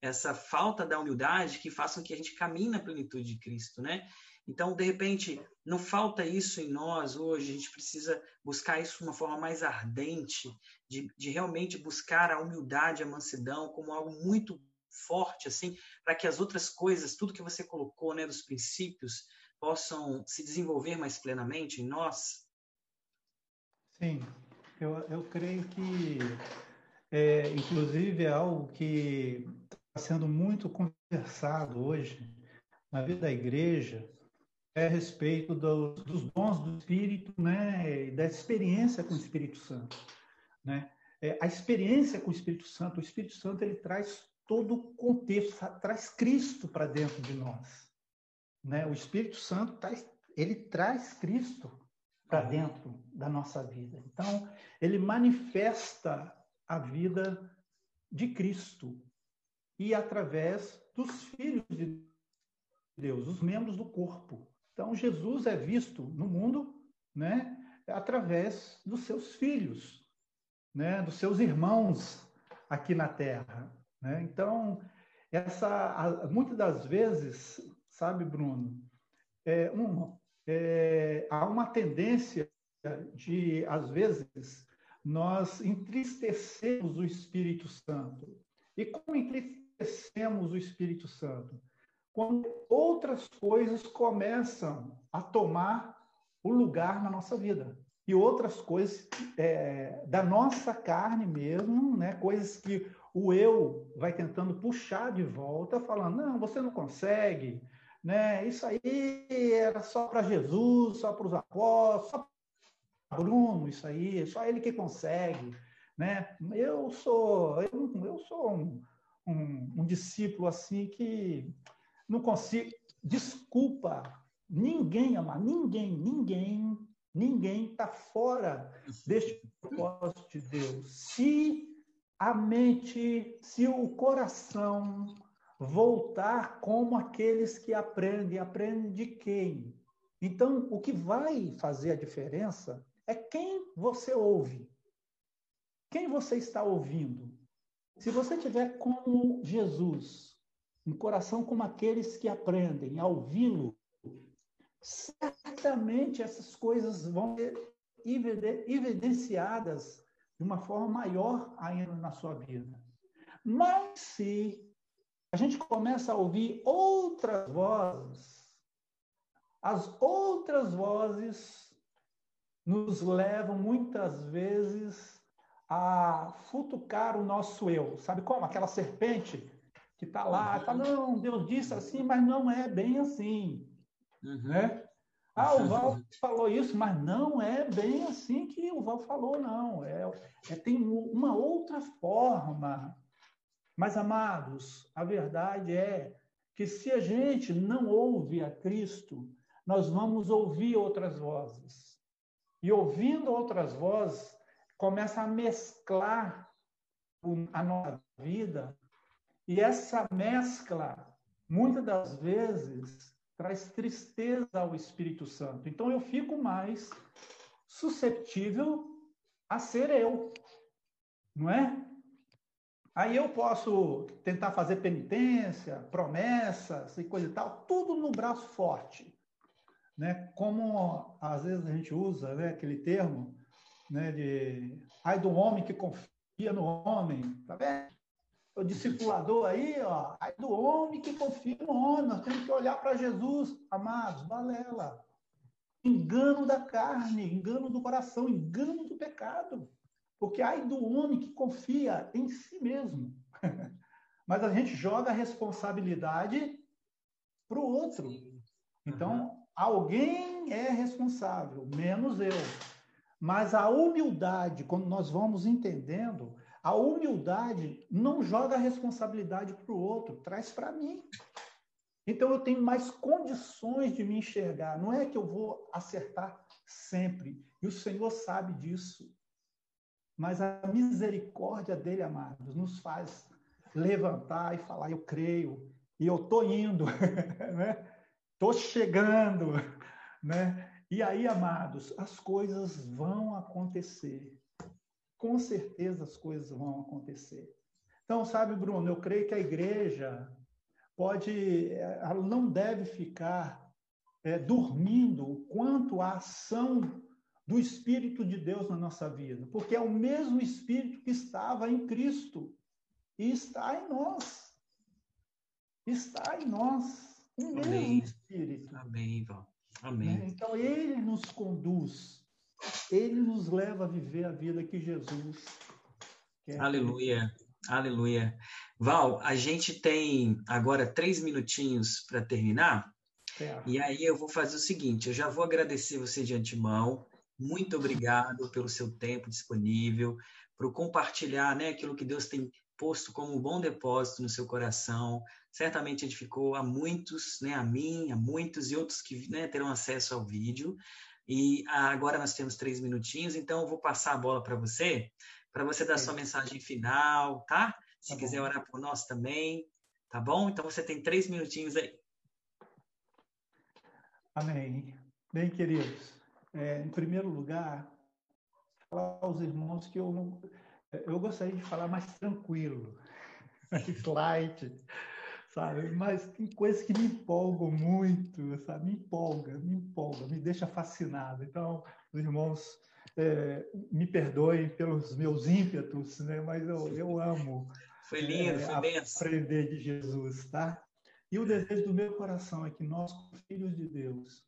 essa falta da humildade que façam que a gente caminhe na plenitude de Cristo, né? Então, de repente, não falta isso em nós hoje, a gente precisa buscar isso de uma forma mais ardente, de, de realmente buscar a humildade, a mansidão como algo muito forte, assim, para que as outras coisas, tudo que você colocou, né, dos princípios, possam se desenvolver mais plenamente em nós? Sim, eu, eu creio que, é, inclusive, é algo que está sendo muito conversado hoje na vida da igreja, é a respeito do, dos dons do Espírito, né, da experiência com o Espírito Santo, né? É, a experiência com o Espírito Santo, o Espírito Santo ele traz todo o contexto, traz Cristo para dentro de nós, né? O Espírito Santo traz, ele traz Cristo para dentro da nossa vida. Então, ele manifesta a vida de Cristo e através dos filhos de Deus, os membros do corpo. Então, Jesus é visto no mundo, né, através dos seus filhos, né, dos seus irmãos aqui na Terra. Né? Então, essa, muitas das vezes, sabe, Bruno, é, é, há uma tendência de, às vezes, nós entristecemos o Espírito Santo. E como entristecemos o Espírito Santo? Quando outras coisas começam a tomar o lugar na nossa vida. E outras coisas é, da nossa carne mesmo, né? coisas que o eu vai tentando puxar de volta, falando: não, você não consegue, né? isso aí era só para Jesus, só para os apóstolos, só para Bruno, isso aí, só ele que consegue. Né? Eu sou, eu, eu sou um, um, um discípulo assim que não consigo. Desculpa, ninguém, amar, ninguém, ninguém, ninguém está fora deste propósito de Deus. Se a mente, se o coração voltar como aqueles que aprendem, aprendem de quem? Então, o que vai fazer a diferença é quem você ouve. Quem você está ouvindo? Se você tiver como Jesus, um coração como aqueles que aprendem a ouvi-lo, certamente essas coisas vão ser evidenciadas de uma forma maior ainda na sua vida. Mas se a gente começa a ouvir outras vozes, as outras vozes nos levam muitas vezes a futucar o nosso eu. Sabe como? Aquela serpente que está lá, fala, não, Deus disse assim, mas não é bem assim. Uhum. Né? Ah, o Val <laughs> falou isso, mas não é bem assim que o Val falou, não. É, é, tem uma outra forma. Mas, amados, a verdade é que se a gente não ouve a Cristo, nós vamos ouvir outras vozes. E ouvindo outras vozes, começa a mesclar a nossa vida e essa mescla, muitas das vezes, traz tristeza ao Espírito Santo. Então eu fico mais susceptível a ser eu, não é? Aí eu posso tentar fazer penitência, promessas e coisa e tal, tudo no braço forte. Né? Como às vezes a gente usa né, aquele termo né, de ai do homem que confia no homem, tá vendo? O discipulador aí, ó, aí do homem que confia no homem. Nós temos que olhar para Jesus, amados, balela. Engano da carne, engano do coração, engano do pecado. Porque ai do homem que confia em si mesmo. <laughs> Mas a gente joga a responsabilidade para o outro. Então, alguém é responsável, menos eu. Mas a humildade, quando nós vamos entendendo, a humildade não joga a responsabilidade para o outro, traz para mim. Então eu tenho mais condições de me enxergar. Não é que eu vou acertar sempre. E o Senhor sabe disso. Mas a misericórdia dele, amados, nos faz levantar e falar: eu creio, e eu estou indo, estou <laughs> né? chegando. <laughs> Né? E aí, amados, as coisas vão acontecer com certeza as coisas vão acontecer. Então, sabe, Bruno, eu creio que a igreja pode, ela não deve ficar é, dormindo quanto à ação do Espírito de Deus na nossa vida, porque é o mesmo Espírito que estava em Cristo e está em nós. Está em nós. O mesmo Amém. Espírito. Amém, Ivan. Amém. Né? Então, ele nos conduz, ele nos leva a viver a vida que Jesus quer. Aleluia. Aleluia. Val, a gente tem agora três minutinhos para terminar. É. E aí eu vou fazer o seguinte: eu já vou agradecer você de antemão. Muito obrigado pelo seu tempo disponível, por compartilhar né, aquilo que Deus tem posto como um bom depósito no seu coração. Certamente edificou a muitos, né, a mim, a muitos e outros que né, terão acesso ao vídeo. E agora nós temos três minutinhos, então eu vou passar a bola para você, para você dar sua mensagem final, tá? Se tá quiser orar por nós também, tá bom? Então você tem três minutinhos aí. Amém. Bem, queridos, é, em primeiro lugar, falar aos irmãos que eu eu gostaria de falar mais tranquilo, <laughs> mais light, sabe? Mas tem coisas que me empolgam muito, sabe? Me empolga, me empolga, me deixa fascinado. Então, os irmãos é, me perdoem pelos meus ímpetos, né? Mas eu, eu amo. Foi lindo, é, foi benção. Aprender de Jesus, tá? E o desejo do meu coração é que nós, filhos de Deus,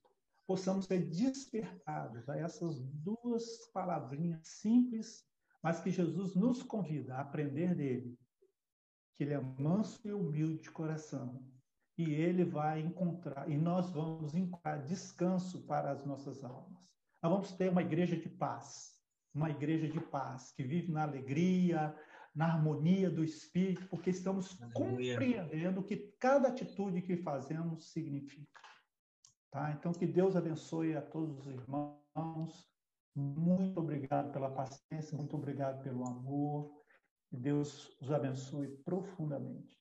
possamos ser despertados a essas duas palavrinhas simples mas que Jesus nos convida a aprender dele, que ele é manso e humilde de coração, e ele vai encontrar, e nós vamos encontrar descanso para as nossas almas. Nós vamos ter uma igreja de paz, uma igreja de paz, que vive na alegria, na harmonia do Espírito, porque estamos Aleluia. compreendendo o que cada atitude que fazemos significa. Tá? Então, que Deus abençoe a todos os irmãos, muito obrigado pela paciência, muito obrigado pelo amor. Que Deus os abençoe profundamente.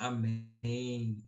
Amém.